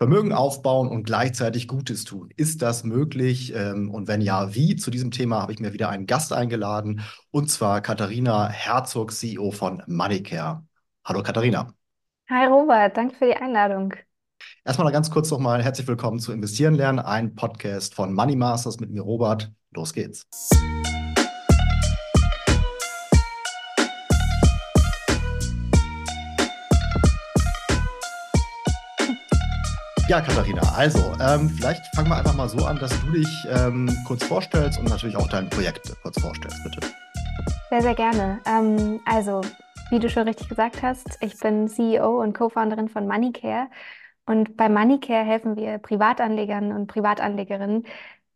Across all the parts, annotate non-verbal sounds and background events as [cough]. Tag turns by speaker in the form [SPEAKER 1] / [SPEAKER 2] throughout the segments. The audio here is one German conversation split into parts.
[SPEAKER 1] Vermögen aufbauen und gleichzeitig Gutes tun. Ist das möglich? Ähm, und wenn ja, wie? Zu diesem Thema habe ich mir wieder einen Gast eingeladen, und zwar Katharina Herzog, CEO von Moneycare. Hallo Katharina.
[SPEAKER 2] Hi Robert, danke für die Einladung.
[SPEAKER 1] Erstmal ganz kurz nochmal herzlich willkommen zu Investieren lernen, ein Podcast von Money Masters mit mir, Robert. Los geht's. Ja, Katharina, also ähm, vielleicht fangen wir einfach mal so an, dass du dich ähm, kurz vorstellst und natürlich auch dein Projekt kurz vorstellst, bitte.
[SPEAKER 2] Sehr, sehr gerne. Ähm, also, wie du schon richtig gesagt hast, ich bin CEO und Co-Founderin von Moneycare. Und bei Moneycare helfen wir Privatanlegern und Privatanlegerinnen,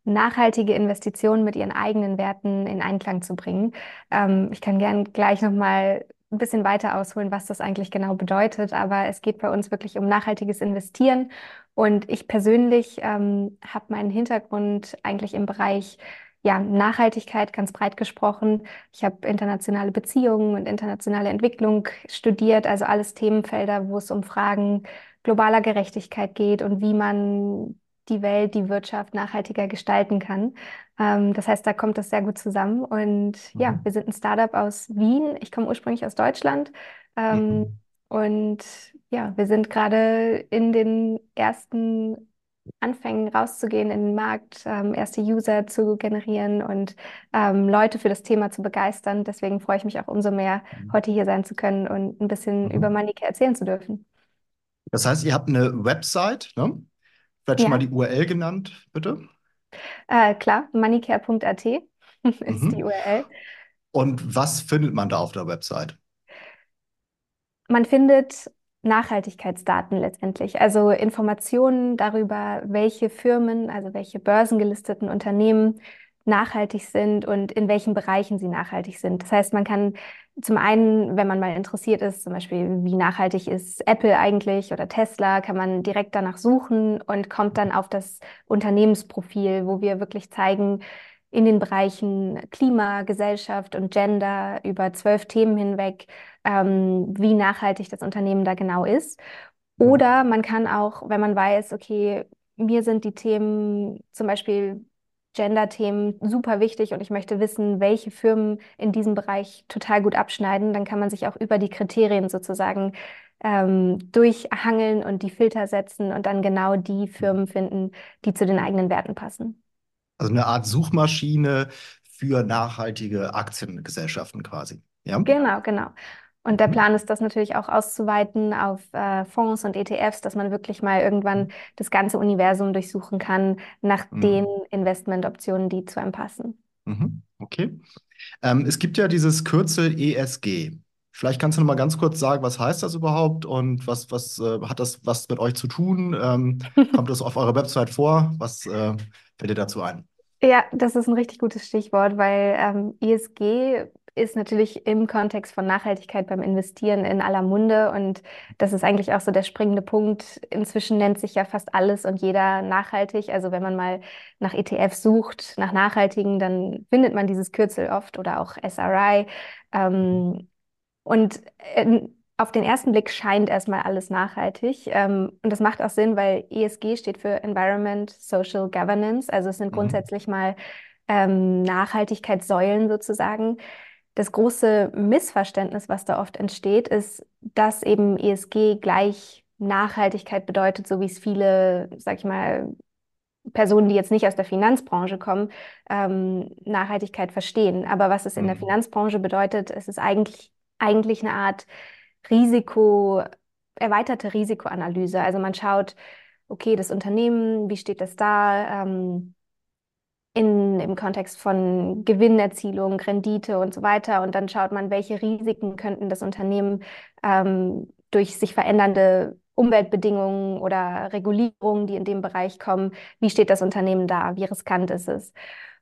[SPEAKER 2] nachhaltige Investitionen mit ihren eigenen Werten in Einklang zu bringen. Ähm, ich kann gern gleich nochmal ein bisschen weiter ausholen, was das eigentlich genau bedeutet. Aber es geht bei uns wirklich um nachhaltiges Investieren. Und ich persönlich ähm, habe meinen Hintergrund eigentlich im Bereich ja, Nachhaltigkeit ganz breit gesprochen. Ich habe internationale Beziehungen und internationale Entwicklung studiert, also alles Themenfelder, wo es um Fragen globaler Gerechtigkeit geht und wie man die Welt, die Wirtschaft nachhaltiger gestalten kann. Ähm, das heißt, da kommt das sehr gut zusammen. Und ja,
[SPEAKER 1] Mhm.
[SPEAKER 2] wir sind ein Startup aus Wien. Ich komme ursprünglich aus Deutschland. Ähm,
[SPEAKER 1] Mhm.
[SPEAKER 2] und ja, wir sind gerade in den ersten Anfängen rauszugehen in den Markt, ähm, erste User zu generieren und ähm, Leute für das Thema zu begeistern. Deswegen freue ich mich auch umso mehr, heute hier sein zu können und ein bisschen über
[SPEAKER 1] Mhm.
[SPEAKER 2] Manika erzählen zu dürfen.
[SPEAKER 1] Das heißt, ihr habt eine Website, ne? Vielleicht schon mal
[SPEAKER 2] Ja,
[SPEAKER 1] die URL genannt, bitte.
[SPEAKER 2] äh, klar, moneycare.at [laughs] ist die
[SPEAKER 1] Mhm.
[SPEAKER 2] URL.
[SPEAKER 1] Und was findet man da auf der Website?
[SPEAKER 2] Man findet Nachhaltigkeitsdaten letztendlich, also Informationen darüber, welche Firmen, also welche börsengelisteten Unternehmen nachhaltig sind und in welchen Bereichen sie nachhaltig sind. Das heißt, man kann zum einen, wenn man mal interessiert ist, zum Beispiel, wie nachhaltig ist Apple eigentlich oder Tesla, kann man direkt danach suchen und kommt dann auf das Unternehmensprofil, wo wir wirklich zeigen, in den Bereichen Klima, Gesellschaft und Gender über zwölf Themen hinweg, ähm, wie nachhaltig das Unternehmen da genau ist.
[SPEAKER 1] Mhm.
[SPEAKER 2] Oder man kann auch, wenn man weiß, okay, mir sind die Themen, zum Beispiel Gender-Themen, super wichtig und ich möchte wissen, welche Firmen in diesem Bereich total gut abschneiden, dann kann man sich auch über die Kriterien sozusagen ähm, durchhangeln und die Filter setzen und dann genau die Firmen finden, die zu den eigenen Werten passen.
[SPEAKER 1] Also eine Art Suchmaschine für nachhaltige Aktiengesellschaften quasi. Ja?
[SPEAKER 2] Genau, genau. Und der
[SPEAKER 1] Mhm.
[SPEAKER 2] Plan ist, das natürlich auch auszuweiten auf äh, Fonds und ETFs, dass man wirklich mal irgendwann das ganze Universum durchsuchen kann nach den
[SPEAKER 1] Mhm.
[SPEAKER 2] Investmentoptionen, die zu einem passen.
[SPEAKER 1] Mhm. Okay. Ähm, es gibt ja dieses Kürzel ESG. Vielleicht kannst du noch mal ganz kurz sagen, was heißt das überhaupt und was, was äh, hat das was mit euch zu tun? Ähm, [laughs] kommt das auf eurer Website vor? Was äh, fällt dir dazu ein?
[SPEAKER 2] Ja, das ist ein richtig gutes Stichwort, weil ähm, ESG ist natürlich im Kontext von Nachhaltigkeit beim Investieren in aller Munde und das ist eigentlich auch so der springende Punkt. Inzwischen nennt sich ja fast alles und jeder nachhaltig. Also wenn man mal nach ETF sucht, nach nachhaltigen, dann findet man dieses Kürzel oft oder auch SRI. Ähm, und äh, auf den ersten Blick scheint erstmal alles nachhaltig. Ähm, und das macht auch Sinn, weil ESG steht für Environment, Social Governance. Also es sind
[SPEAKER 1] Mhm.
[SPEAKER 2] grundsätzlich mal ähm, Nachhaltigkeitssäulen sozusagen. Das große Missverständnis, was da oft entsteht, ist, dass eben ESG gleich Nachhaltigkeit bedeutet, so wie es viele, sag ich mal, Personen, die jetzt nicht aus der Finanzbranche kommen, ähm, Nachhaltigkeit verstehen. Aber was es in der
[SPEAKER 1] Mhm.
[SPEAKER 2] Finanzbranche bedeutet, es ist eigentlich, eigentlich eine Art Risiko, erweiterte Risikoanalyse. Also man schaut, okay, das Unternehmen, wie steht das da? Ähm, in, im Kontext von Gewinnerzielung, Rendite und so weiter. Und dann schaut man, welche Risiken könnten das Unternehmen ähm, durch sich verändernde Umweltbedingungen oder Regulierungen, die in dem Bereich kommen, wie steht das Unternehmen da, wie riskant ist es.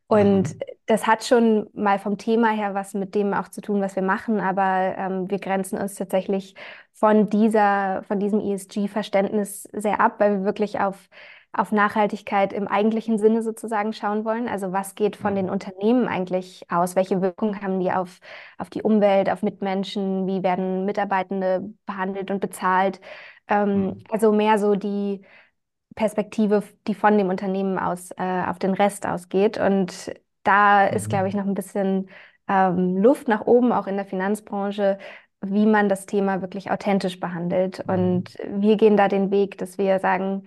[SPEAKER 2] Und
[SPEAKER 1] Mhm.
[SPEAKER 2] das hat schon mal vom Thema her was mit dem auch zu tun, was wir machen, aber ähm, wir grenzen uns tatsächlich von dieser, von diesem ESG-Verständnis sehr ab, weil wir wirklich auf auf Nachhaltigkeit im eigentlichen Sinne sozusagen schauen wollen. Also was geht von den
[SPEAKER 1] Mhm.
[SPEAKER 2] Unternehmen eigentlich aus? Welche Wirkung haben die auf, auf die Umwelt, auf Mitmenschen? Wie werden Mitarbeitende behandelt und bezahlt? Ähm,
[SPEAKER 1] Mhm.
[SPEAKER 2] also mehr so die Perspektive, die von dem Unternehmen aus äh, auf den Rest ausgeht. Und da ist, glaube ich,
[SPEAKER 1] Mhm.
[SPEAKER 2] noch ein bisschen ähm, Luft nach oben, auch in der Finanzbranche, wie man das Thema wirklich authentisch behandelt.
[SPEAKER 1] Mhm.
[SPEAKER 2] Und wir gehen da den Weg, dass wir sagen,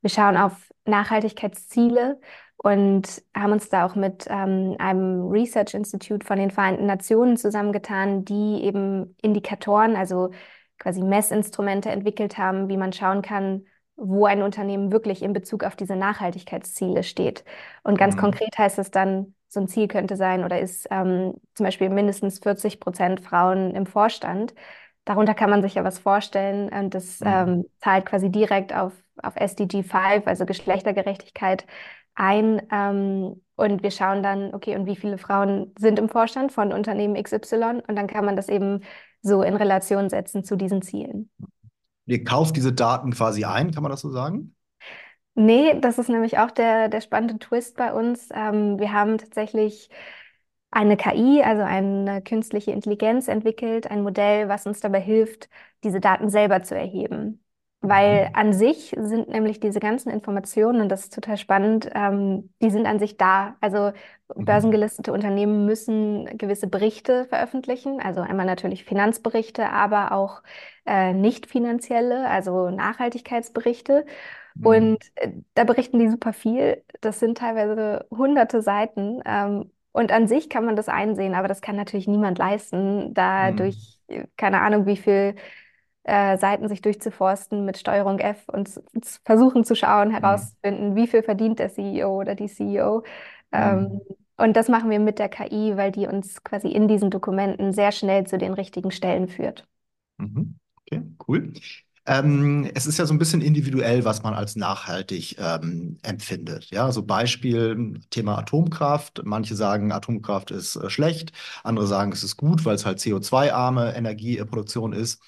[SPEAKER 2] wir schauen auf Nachhaltigkeitsziele und haben uns da auch mit ähm, einem Research Institute von den Vereinten Nationen zusammengetan, die eben Indikatoren, also quasi Messinstrumente entwickelt haben, wie man schauen kann, wo ein Unternehmen wirklich in Bezug auf diese Nachhaltigkeitsziele steht. Und ganz
[SPEAKER 1] Mhm.
[SPEAKER 2] konkret heißt es dann, so ein Ziel könnte sein oder ist ähm, zum Beispiel mindestens 40 Prozent Frauen im Vorstand. Darunter kann man sich ja was vorstellen und das
[SPEAKER 1] Mhm.
[SPEAKER 2] ähm, zahlt quasi direkt auf, auf SDG 5, also Geschlechtergerechtigkeit, ein. Ähm, und wir schauen dann, okay, und wie viele Frauen sind im Vorstand von Unternehmen XY? Und dann kann man das eben so in Relation setzen zu diesen Zielen.
[SPEAKER 1] Ihr kauft diese Daten quasi ein, kann man das so sagen?
[SPEAKER 2] Nee, das ist nämlich auch der, der spannende Twist bei uns. Ähm, wir haben tatsächlich eine KI, also eine künstliche Intelligenz entwickelt, ein Modell, was uns dabei hilft, diese Daten selber zu erheben. Weil
[SPEAKER 1] Mhm.
[SPEAKER 2] an sich sind nämlich diese ganzen Informationen, und das ist total spannend, ähm, die sind an sich da. Also
[SPEAKER 1] Mhm.
[SPEAKER 2] börsengelistete Unternehmen müssen gewisse Berichte veröffentlichen, also einmal natürlich Finanzberichte, aber auch äh, nicht finanzielle, also Nachhaltigkeitsberichte. Und
[SPEAKER 1] Mhm.
[SPEAKER 2] äh, da berichten die super viel. Das sind teilweise hunderte Seiten. Ähm, und an sich kann man das einsehen, aber das kann natürlich niemand leisten, da
[SPEAKER 1] Mhm.
[SPEAKER 2] durch äh, keine Ahnung, wie viel äh, Seiten sich durchzuforsten mit Steuerung F und versuchen zu schauen,
[SPEAKER 1] Mhm.
[SPEAKER 2] herauszufinden, wie viel verdient der CEO oder die CEO. Ähm,
[SPEAKER 1] Mhm.
[SPEAKER 2] und das machen wir mit der KI, weil die uns quasi in diesen Dokumenten sehr schnell zu den richtigen Stellen führt.
[SPEAKER 1] Mhm. Okay, cool. Ähm, es ist ja so ein bisschen individuell, was man als nachhaltig ähm, empfindet. Ja, so Beispiel Thema Atomkraft. Manche sagen, Atomkraft ist äh, schlecht, andere sagen, es ist gut, weil es halt CO2-arme Energieproduktion ist.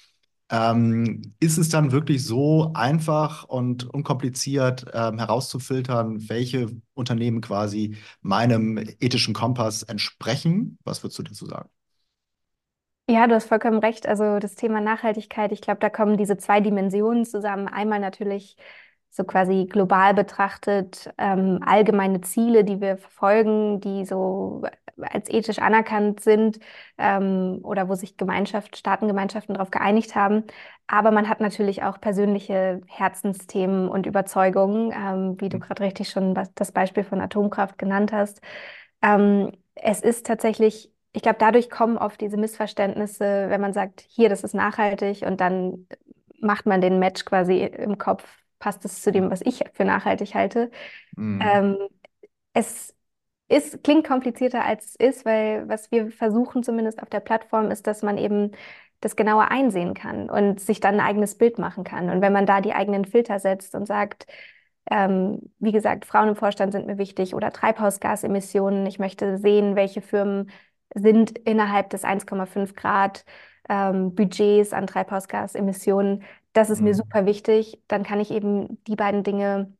[SPEAKER 1] Ähm, ist es dann wirklich so einfach und unkompliziert ähm, herauszufiltern, welche Unternehmen quasi meinem ethischen Kompass entsprechen? Was würdest du dazu sagen?
[SPEAKER 2] Ja, du hast vollkommen recht. Also das Thema Nachhaltigkeit, ich glaube, da kommen diese zwei Dimensionen zusammen. Einmal natürlich so quasi global betrachtet ähm, allgemeine Ziele, die wir verfolgen, die so als ethisch anerkannt sind ähm, oder wo sich Gemeinschaft, Staatengemeinschaften darauf geeinigt haben. Aber man hat natürlich auch persönliche Herzensthemen und Überzeugungen, ähm, wie du gerade richtig schon das Beispiel von Atomkraft genannt hast. Ähm, es ist tatsächlich ich glaube, dadurch kommen oft diese Missverständnisse, wenn man sagt, hier, das ist nachhaltig und dann macht man den Match quasi im Kopf, passt es zu dem, was ich für nachhaltig halte.
[SPEAKER 1] Mhm.
[SPEAKER 2] Ähm, es ist, klingt komplizierter, als es ist, weil was wir versuchen zumindest auf der Plattform ist, dass man eben das genauer einsehen kann und sich dann ein eigenes Bild machen kann. Und wenn man da die eigenen Filter setzt und sagt, ähm, wie gesagt, Frauen im Vorstand sind mir wichtig oder Treibhausgasemissionen, ich möchte sehen, welche Firmen sind innerhalb des 1,5 Grad ähm, Budgets an Treibhausgasemissionen. Das ist mir
[SPEAKER 1] Mhm.
[SPEAKER 2] super wichtig. Dann kann ich eben die beiden Dinge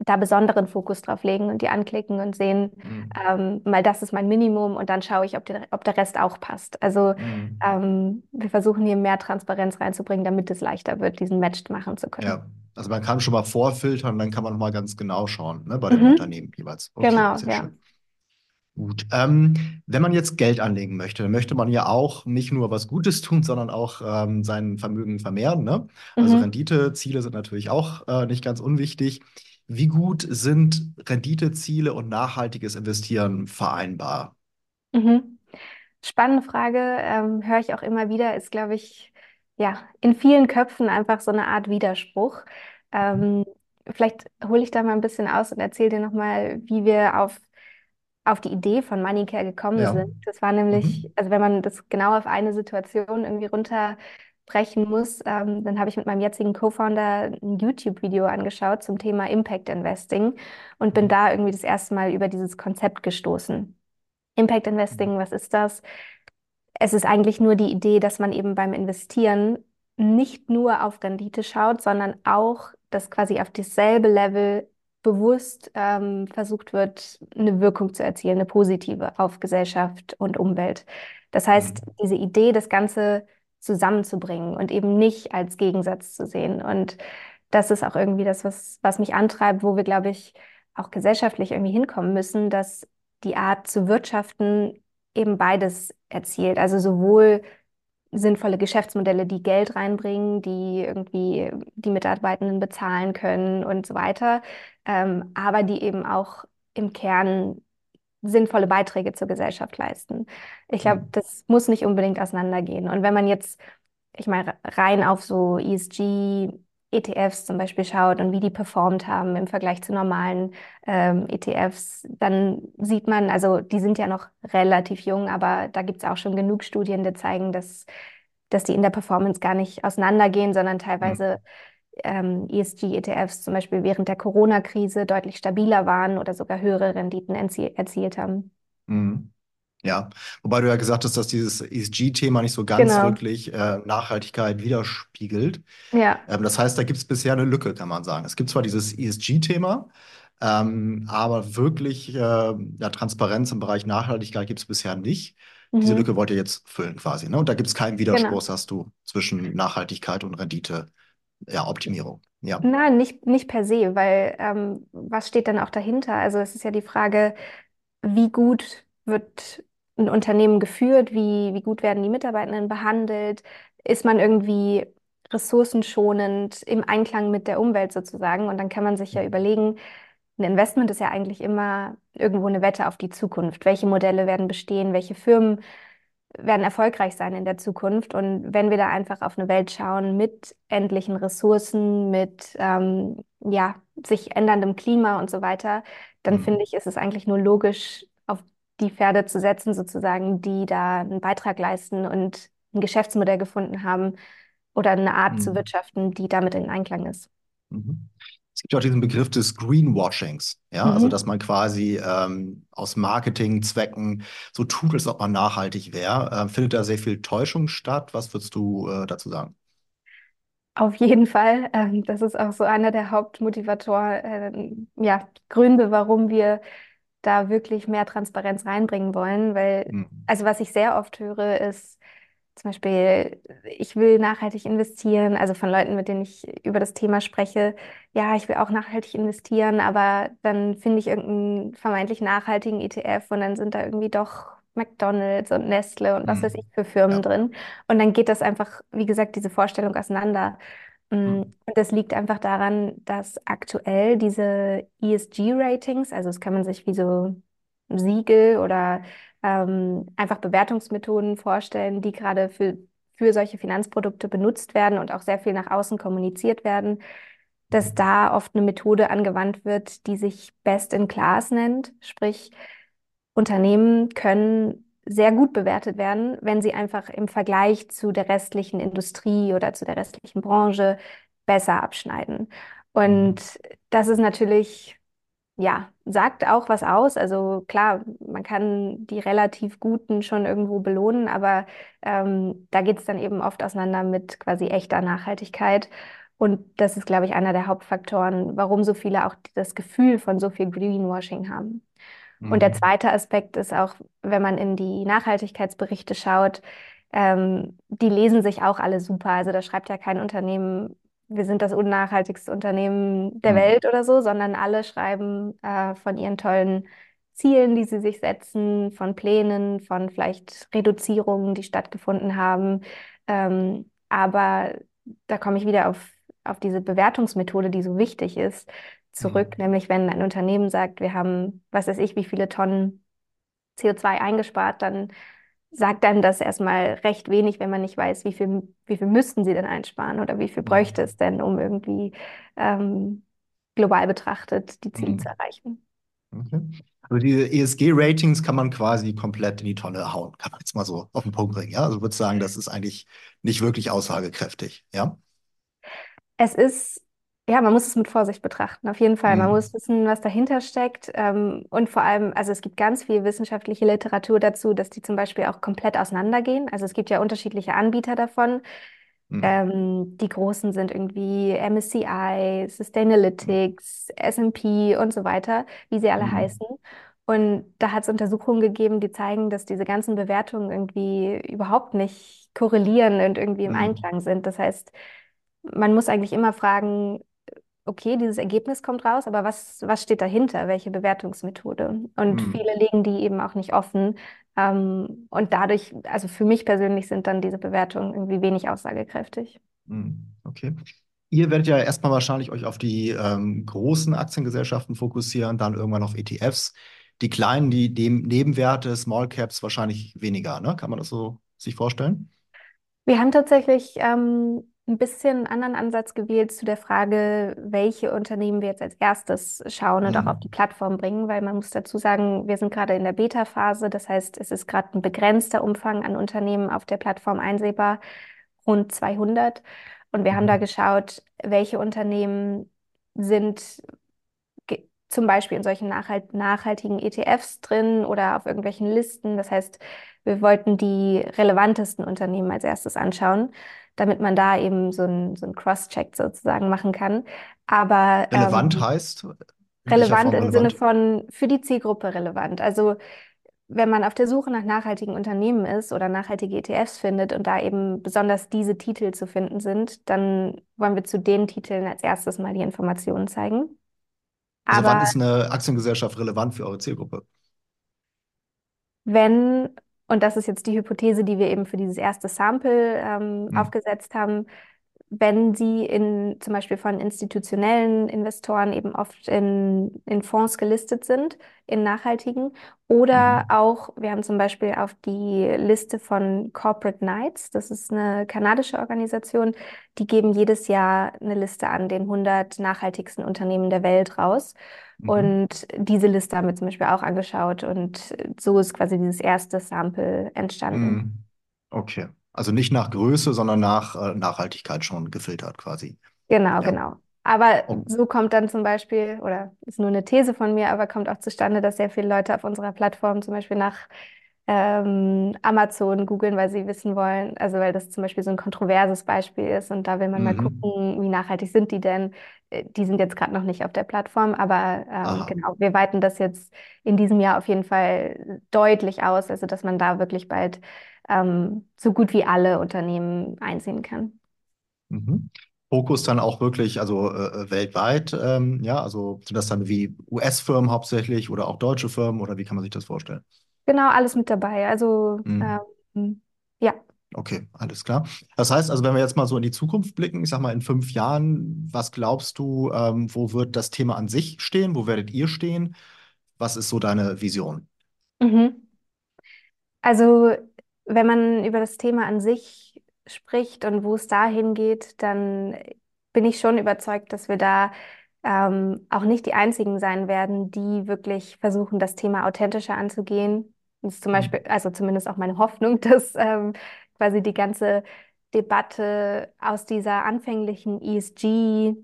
[SPEAKER 2] da besonderen Fokus drauf legen und die anklicken und sehen,
[SPEAKER 1] Mhm.
[SPEAKER 2] ähm, mal das ist mein Minimum und dann schaue ich, ob, der ob der Rest auch passt. Also
[SPEAKER 1] Mhm.
[SPEAKER 2] ähm, wir versuchen hier mehr Transparenz reinzubringen, damit es leichter wird, diesen Match machen zu können.
[SPEAKER 1] Ja, also man kann schon mal vorfiltern, dann kann man noch mal ganz genau schauen, ne, bei dem
[SPEAKER 2] Mhm,
[SPEAKER 1] Unternehmen jeweils. Okay,
[SPEAKER 2] genau, ja.
[SPEAKER 1] schön. Gut. Ähm, wenn man jetzt Geld anlegen möchte, dann möchte man ja auch nicht nur was Gutes tun, sondern auch ähm, sein Vermögen vermehren, ne? Also
[SPEAKER 2] Mhm,
[SPEAKER 1] Renditeziele sind natürlich auch äh, nicht ganz unwichtig. Wie gut sind Renditeziele und nachhaltiges Investieren vereinbar?
[SPEAKER 2] mhm. Spannende Frage, ähm, höre ich auch immer wieder, ist, glaube ich, ja, in vielen Köpfen einfach so eine Art Widerspruch. Ähm, vielleicht hole ich da mal ein bisschen aus und erzähle dir nochmal, wie wir auf auf die Idee von Moneycare gekommen
[SPEAKER 1] Ja.
[SPEAKER 2] sind. Das war nämlich,
[SPEAKER 1] Mhm.
[SPEAKER 2] also wenn man das genau auf eine Situation irgendwie runterbrechen muss, ähm, dann habe ich mit meinem jetzigen Co-Founder ein YouTube-Video angeschaut zum Thema Impact Investing und bin da irgendwie das erste Mal über dieses Konzept gestoßen. Impact Investing, was ist das? Es ist eigentlich nur die Idee, dass man eben beim Investieren nicht nur auf Rendite schaut, sondern auch, dass quasi auf dasselbe Level bewusst ähm, versucht wird, eine Wirkung zu erzielen, eine positive auf Gesellschaft und Umwelt. Das heißt,
[SPEAKER 1] Mhm.
[SPEAKER 2] diese Idee, das Ganze zusammenzubringen und eben nicht als Gegensatz zu sehen. Und das ist auch irgendwie das, was, was mich antreibt, wo wir, glaube ich, auch gesellschaftlich irgendwie hinkommen müssen, dass die Art zu wirtschaften eben beides erzielt. Also sowohl sinnvolle Geschäftsmodelle, die Geld reinbringen, die irgendwie die Mitarbeitenden bezahlen können und so weiter, ähm, aber die eben auch im Kern sinnvolle Beiträge zur Gesellschaft leisten. Ich glaube,
[SPEAKER 1] Mhm.
[SPEAKER 2] das muss nicht unbedingt auseinandergehen. Und wenn man jetzt, ich meine, rein auf so ESG-ETFs zum Beispiel schaut und wie die performt haben im Vergleich zu normalen ähm, ETFs, dann sieht man, also die sind ja noch relativ jung, aber da gibt es auch schon genug Studien, die zeigen, dass, dass die in der Performance gar nicht auseinandergehen, sondern teilweise ähm, ESG-ETFs zum Beispiel während der Corona-Krise deutlich stabiler waren oder sogar höhere Renditen erzie erzielt haben.
[SPEAKER 1] Mhm. Ja, wobei du ja gesagt hast, dass dieses ESG-Thema nicht so ganz
[SPEAKER 2] Genau.
[SPEAKER 1] wirklich äh, Nachhaltigkeit widerspiegelt.
[SPEAKER 2] Ja.
[SPEAKER 1] Ähm, das heißt, da gibt es bisher eine Lücke, kann man sagen. Es gibt zwar dieses ESG-Thema, ähm, aber wirklich äh, ja, Transparenz im Bereich Nachhaltigkeit gibt es bisher nicht. Diese
[SPEAKER 2] Mhm.
[SPEAKER 1] Lücke wollt ihr jetzt füllen quasi, ne? Und da gibt es keinen Widerspruch,
[SPEAKER 2] Genau.
[SPEAKER 1] sagst du, zwischen Nachhaltigkeit und Rendite, ja, Optimierung. Ja.
[SPEAKER 2] Nein, nicht, nicht per se, weil ähm, was steht dann auch dahinter? Also es ist ja die Frage, wie gut wird ein Unternehmen geführt, wie, wie gut werden die Mitarbeitenden behandelt, ist man irgendwie ressourcenschonend im Einklang mit der Umwelt sozusagen. Und dann kann man sich ja überlegen, ein Investment ist ja eigentlich immer irgendwo eine Wette auf die Zukunft. Welche Modelle werden bestehen? Welche Firmen werden erfolgreich sein in der Zukunft? Und wenn wir da einfach auf eine Welt schauen mit endlichen Ressourcen, mit ähm, ja, sich änderndem Klima und so weiter, dann
[SPEAKER 1] Mhm.
[SPEAKER 2] finde ich, ist es eigentlich nur logisch, die Pferde zu setzen, sozusagen, die da einen Beitrag leisten und ein Geschäftsmodell gefunden haben oder eine Art zu
[SPEAKER 1] Mhm.
[SPEAKER 2] wirtschaften, die damit in Einklang ist.
[SPEAKER 1] Mhm. Es gibt ja auch diesen Begriff des Greenwashings, ja, also dass
[SPEAKER 2] Mhm.
[SPEAKER 1] man quasi ähm, aus Marketingzwecken so tut, als ob man nachhaltig wäre. Ähm, findet da sehr viel Täuschung statt? Was würdest du äh, dazu sagen?
[SPEAKER 2] Auf jeden Fall. Ähm, das ist auch so einer der Hauptmotivatoren, äh, ja, Gründe, warum wir da wirklich mehr Transparenz reinbringen wollen. Weil,
[SPEAKER 1] Mhm.
[SPEAKER 2] also was ich sehr oft höre, ist zum Beispiel, ich will nachhaltig investieren, also von Leuten, mit denen ich über das Thema spreche, ja, ich will auch nachhaltig investieren, aber dann finde ich irgendeinen vermeintlich nachhaltigen ETF und dann sind da irgendwie doch McDonald's und Nestle und was weiß ich
[SPEAKER 1] Mhm.
[SPEAKER 2] für Firmen
[SPEAKER 1] Ja.
[SPEAKER 2] drin. Und dann geht das einfach, wie gesagt, diese Vorstellung auseinander. Mm,
[SPEAKER 1] Mhm.
[SPEAKER 2] Und das liegt einfach daran, dass aktuell diese ESG-Ratings, also das kann man sich wie so Siegel oder ähm, einfach Bewertungsmethoden vorstellen, die gerade für, für solche Finanzprodukte benutzt werden und auch sehr viel nach außen kommuniziert werden, dass da oft eine Methode angewandt wird, die sich Best in Class nennt. Sprich, Unternehmen können sehr gut bewertet werden, wenn sie einfach im Vergleich zu der restlichen Industrie oder zu der restlichen Branche besser abschneiden.
[SPEAKER 1] Mhm.
[SPEAKER 2] Und das ist natürlich ja, sagt auch was aus. Also klar, man kann die relativ Guten schon irgendwo belohnen, aber ähm, da geht es dann eben oft auseinander mit quasi echter Nachhaltigkeit. Und das ist, glaube ich, einer der Hauptfaktoren, warum so viele auch das Gefühl von so viel Greenwashing haben. Und der
[SPEAKER 1] Mhm.
[SPEAKER 2] zweite Aspekt ist auch, wenn man in die Nachhaltigkeitsberichte schaut, ähm, die lesen sich auch alle super. Also da schreibt ja kein Unternehmen, wir sind das unnachhaltigste Unternehmen der
[SPEAKER 1] Mhm.
[SPEAKER 2] Welt oder so, sondern alle schreiben äh, von ihren tollen Zielen, die sie sich setzen, von Plänen, von vielleicht Reduzierungen, die stattgefunden haben. Ähm, aber da komme ich wieder auf, auf diese Bewertungsmethode, die so wichtig ist, zurück.
[SPEAKER 1] Mhm.
[SPEAKER 2] Nämlich wenn ein Unternehmen sagt, wir haben, was weiß ich, wie viele Tonnen CO2 eingespart, dann sagt einem das erstmal recht wenig, wenn man nicht weiß, wie viel, wie viel müssten sie denn einsparen oder wie viel bräuchte
[SPEAKER 1] Mhm.
[SPEAKER 2] es denn, um irgendwie ähm, global betrachtet die Ziele zu
[SPEAKER 1] Mhm.
[SPEAKER 2] erreichen.
[SPEAKER 1] Okay. Also diese ESG-Ratings kann man quasi komplett in die Tonne hauen, kann man jetzt mal so auf den Punkt bringen. Ja, also ich würde sagen, das ist eigentlich nicht wirklich aussagekräftig. Ja.
[SPEAKER 2] Es ist, ja, man muss es mit Vorsicht betrachten, auf jeden Fall. Man
[SPEAKER 1] Mhm.
[SPEAKER 2] muss wissen, was dahinter steckt. Ähm, und vor allem, also es gibt ganz viel wissenschaftliche Literatur dazu, dass die zum Beispiel auch komplett auseinandergehen. Also es gibt ja unterschiedliche Anbieter davon.
[SPEAKER 1] Mhm.
[SPEAKER 2] Ähm, die großen sind irgendwie MSCI, Sustainalytics, S&P und so weiter, wie sie alle
[SPEAKER 1] Mhm.
[SPEAKER 2] heißen. Und da hat es Untersuchungen gegeben, die zeigen, dass diese ganzen Bewertungen irgendwie überhaupt nicht korrelieren und irgendwie im
[SPEAKER 1] Mhm.
[SPEAKER 2] Einklang sind. Das heißt, man muss eigentlich immer fragen, okay, dieses Ergebnis kommt raus, aber was, was steht dahinter? Welche Bewertungsmethode? Und
[SPEAKER 1] Hm.
[SPEAKER 2] viele legen die eben auch nicht offen. Ähm, und dadurch, also für mich persönlich sind dann diese Bewertungen irgendwie wenig aussagekräftig.
[SPEAKER 1] Hm. Okay. Ihr werdet ja erstmal wahrscheinlich euch auf die ähm, großen Aktiengesellschaften fokussieren, dann irgendwann auf ETFs. Die kleinen, die dem Nebenwerte, Small Caps wahrscheinlich weniger, ne? Kann man das so sich vorstellen?
[SPEAKER 2] Wir haben tatsächlich ähm, ein bisschen einen anderen Ansatz gewählt zu der Frage, welche Unternehmen wir jetzt als erstes schauen und auch auf die. Plattform bringen, weil man muss dazu sagen, wir sind gerade in der Beta-Phase. Das heißt, es ist gerade ein begrenzter Umfang an Unternehmen auf der Plattform einsehbar, rund 200. Und wir haben da
[SPEAKER 1] Mhm.
[SPEAKER 2] geschaut, welche Unternehmen sind zum Beispiel in solchen nachhalt nachhaltigen ETFs drin oder auf irgendwelchen Listen. Das heißt, wir wollten die relevantesten Unternehmen als erstes anschauen, damit man da eben so ein, so Cross-Check sozusagen machen kann. Aber
[SPEAKER 1] Relevant
[SPEAKER 2] ähm,
[SPEAKER 1] heißt,
[SPEAKER 2] relevant im Sinne von für die Zielgruppe relevant. Also wenn man auf der Suche nach nachhaltigen Unternehmen ist oder nachhaltige ETFs findet und da eben besonders diese Titel zu finden sind, dann wollen wir zu den Titeln als erstes mal die Informationen zeigen.
[SPEAKER 1] Also wann ist eine Aktiengesellschaft relevant für eure Zielgruppe?
[SPEAKER 2] wenn, und das ist jetzt die Hypothese, die wir eben für dieses erste Sample ähm,
[SPEAKER 1] Hm.
[SPEAKER 2] aufgesetzt haben, wenn sie in zum Beispiel von institutionellen Investoren eben oft in, in Fonds gelistet sind, in nachhaltigen, oder
[SPEAKER 1] Mhm.
[SPEAKER 2] auch, wir haben zum Beispiel auf die Liste von Corporate Knights, das ist eine kanadische Organisation, die geben jedes Jahr eine Liste an den 100 nachhaltigsten Unternehmen der Welt raus.
[SPEAKER 1] Mhm.
[SPEAKER 2] Und diese Liste haben wir zum Beispiel auch angeschaut und so ist quasi dieses erste Sample entstanden.
[SPEAKER 1] Mhm. Okay. Also nicht nach Größe, sondern nach äh, Nachhaltigkeit schon gefiltert quasi.
[SPEAKER 2] Genau,
[SPEAKER 1] Ja.
[SPEAKER 2] genau. Aber so kommt dann zum Beispiel, oder ist nur eine These von mir, aber kommt auch zustande, dass sehr viele Leute auf unserer Plattform zum Beispiel nach ähm, Amazon googeln, weil sie wissen wollen, also weil das zum Beispiel so ein kontroverses Beispiel ist und da will man mal
[SPEAKER 1] Mhm.
[SPEAKER 2] gucken, wie nachhaltig sind die denn? Äh, Die sind jetzt gerade noch nicht auf der Plattform, aber ähm, genau, wir weiten das jetzt in diesem Jahr auf jeden Fall deutlich aus, also dass man da wirklich bald ähm, so gut wie alle Unternehmen einsehen kann.
[SPEAKER 1] Mhm. Fokus dann auch wirklich, also äh, äh, weltweit, ähm, ja, also sind das dann wie US-Firmen hauptsächlich oder auch deutsche Firmen oder wie kann man sich das vorstellen?
[SPEAKER 2] Genau, alles mit dabei. Also,
[SPEAKER 1] Mhm.
[SPEAKER 2] ähm, ja.
[SPEAKER 1] Okay, alles klar. Das heißt also, wenn wir jetzt mal so in die Zukunft blicken, ich sag mal in fünf Jahren, was glaubst du, ähm, wo wird das Thema an sich stehen? Wo werdet ihr stehen? Was ist so deine Vision?
[SPEAKER 2] Mhm. Also, wenn man über das Thema an sich spricht und wo es dahin geht, dann bin ich schon überzeugt, dass wir da ähm, auch nicht die Einzigen sein werden, die wirklich versuchen, das Thema authentischer anzugehen. Das ist zum Beispiel,
[SPEAKER 1] Mhm.
[SPEAKER 2] also zumindest auch meine [laughs] Hoffnung, dass ähm, quasi die ganze Debatte aus dieser anfänglichen ESG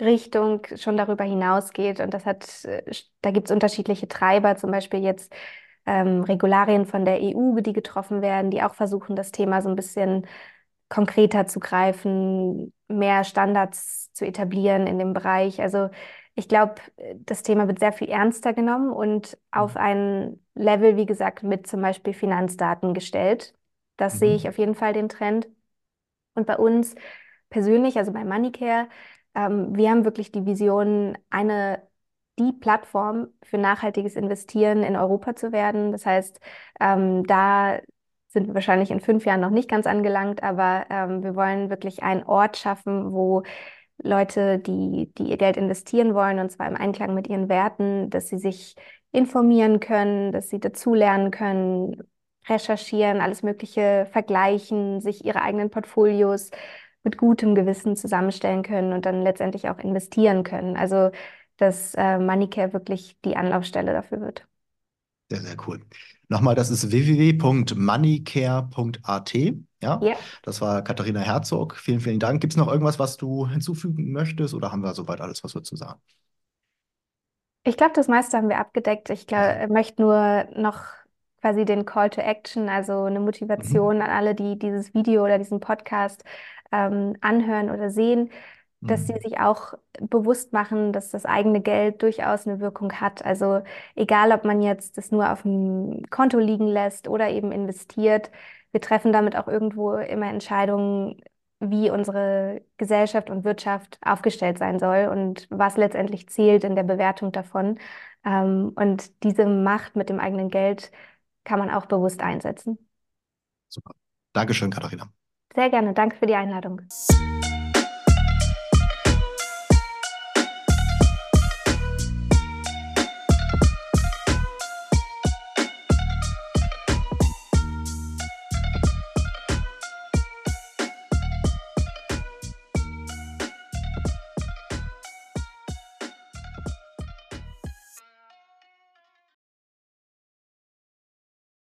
[SPEAKER 2] Richtung schon darüber hinausgeht. Und das hat, äh, da gibt es unterschiedliche Treiber, zum Beispiel jetzt ähm, Regularien von der EU, die getroffen werden, die auch versuchen, das Thema so ein bisschen konkreter zu greifen, mehr Standards zu etablieren in dem Bereich. Also ich glaube, das Thema wird sehr viel ernster genommen und auf ein Level, wie gesagt, mit zum Beispiel Finanzdaten gestellt. Das sehe ich
[SPEAKER 1] Mhm.
[SPEAKER 2] auf jeden Fall den Trend. Und bei uns persönlich, also bei MoneyCare, ähm, wir haben wirklich die Vision, eine, die Plattform für nachhaltiges Investieren in Europa zu werden. Das heißt, ähm, da sind wir wahrscheinlich in fünf Jahren noch nicht ganz angelangt, aber ähm, wir wollen wirklich einen Ort schaffen, wo Leute, die, die ihr Geld investieren wollen, und zwar im Einklang mit ihren Werten, dass sie sich informieren können, dass sie dazulernen können, recherchieren, alles Mögliche vergleichen, sich ihre eigenen Portfolios mit gutem Gewissen zusammenstellen können und dann letztendlich auch investieren können. Also, dass äh, MoneyCare wirklich die Anlaufstelle dafür wird.
[SPEAKER 1] Sehr, sehr cool. Nochmal, das ist www.moneycare.at. Ja,
[SPEAKER 2] Ja.
[SPEAKER 1] das war Katharina Herzog. Vielen, vielen Dank. Gibt es noch irgendwas, was du hinzufügen möchtest oder haben wir soweit alles, was wir zu sagen?
[SPEAKER 2] Ich glaube, das meiste haben wir abgedeckt. Ich glaub, möchte nur noch quasi den Call to Action, also eine
[SPEAKER 1] Mhm.
[SPEAKER 2] Motivation an alle, die dieses Video oder diesen Podcast ähm, anhören oder sehen, dass sie
[SPEAKER 1] Mhm.
[SPEAKER 2] sich auch bewusst machen, dass das eigene Geld durchaus eine Wirkung hat. Also egal, ob man jetzt das nur auf dem Konto liegen lässt oder eben investiert, wir treffen damit auch irgendwo immer Entscheidungen, wie unsere Gesellschaft und Wirtschaft aufgestellt sein soll und was letztendlich zählt in der Bewertung davon. Ähm, und diese Macht mit dem eigenen Geld kann man auch bewusst einsetzen.
[SPEAKER 1] Super. Dankeschön, Katharina.
[SPEAKER 2] Sehr gerne. Danke für die Einladung.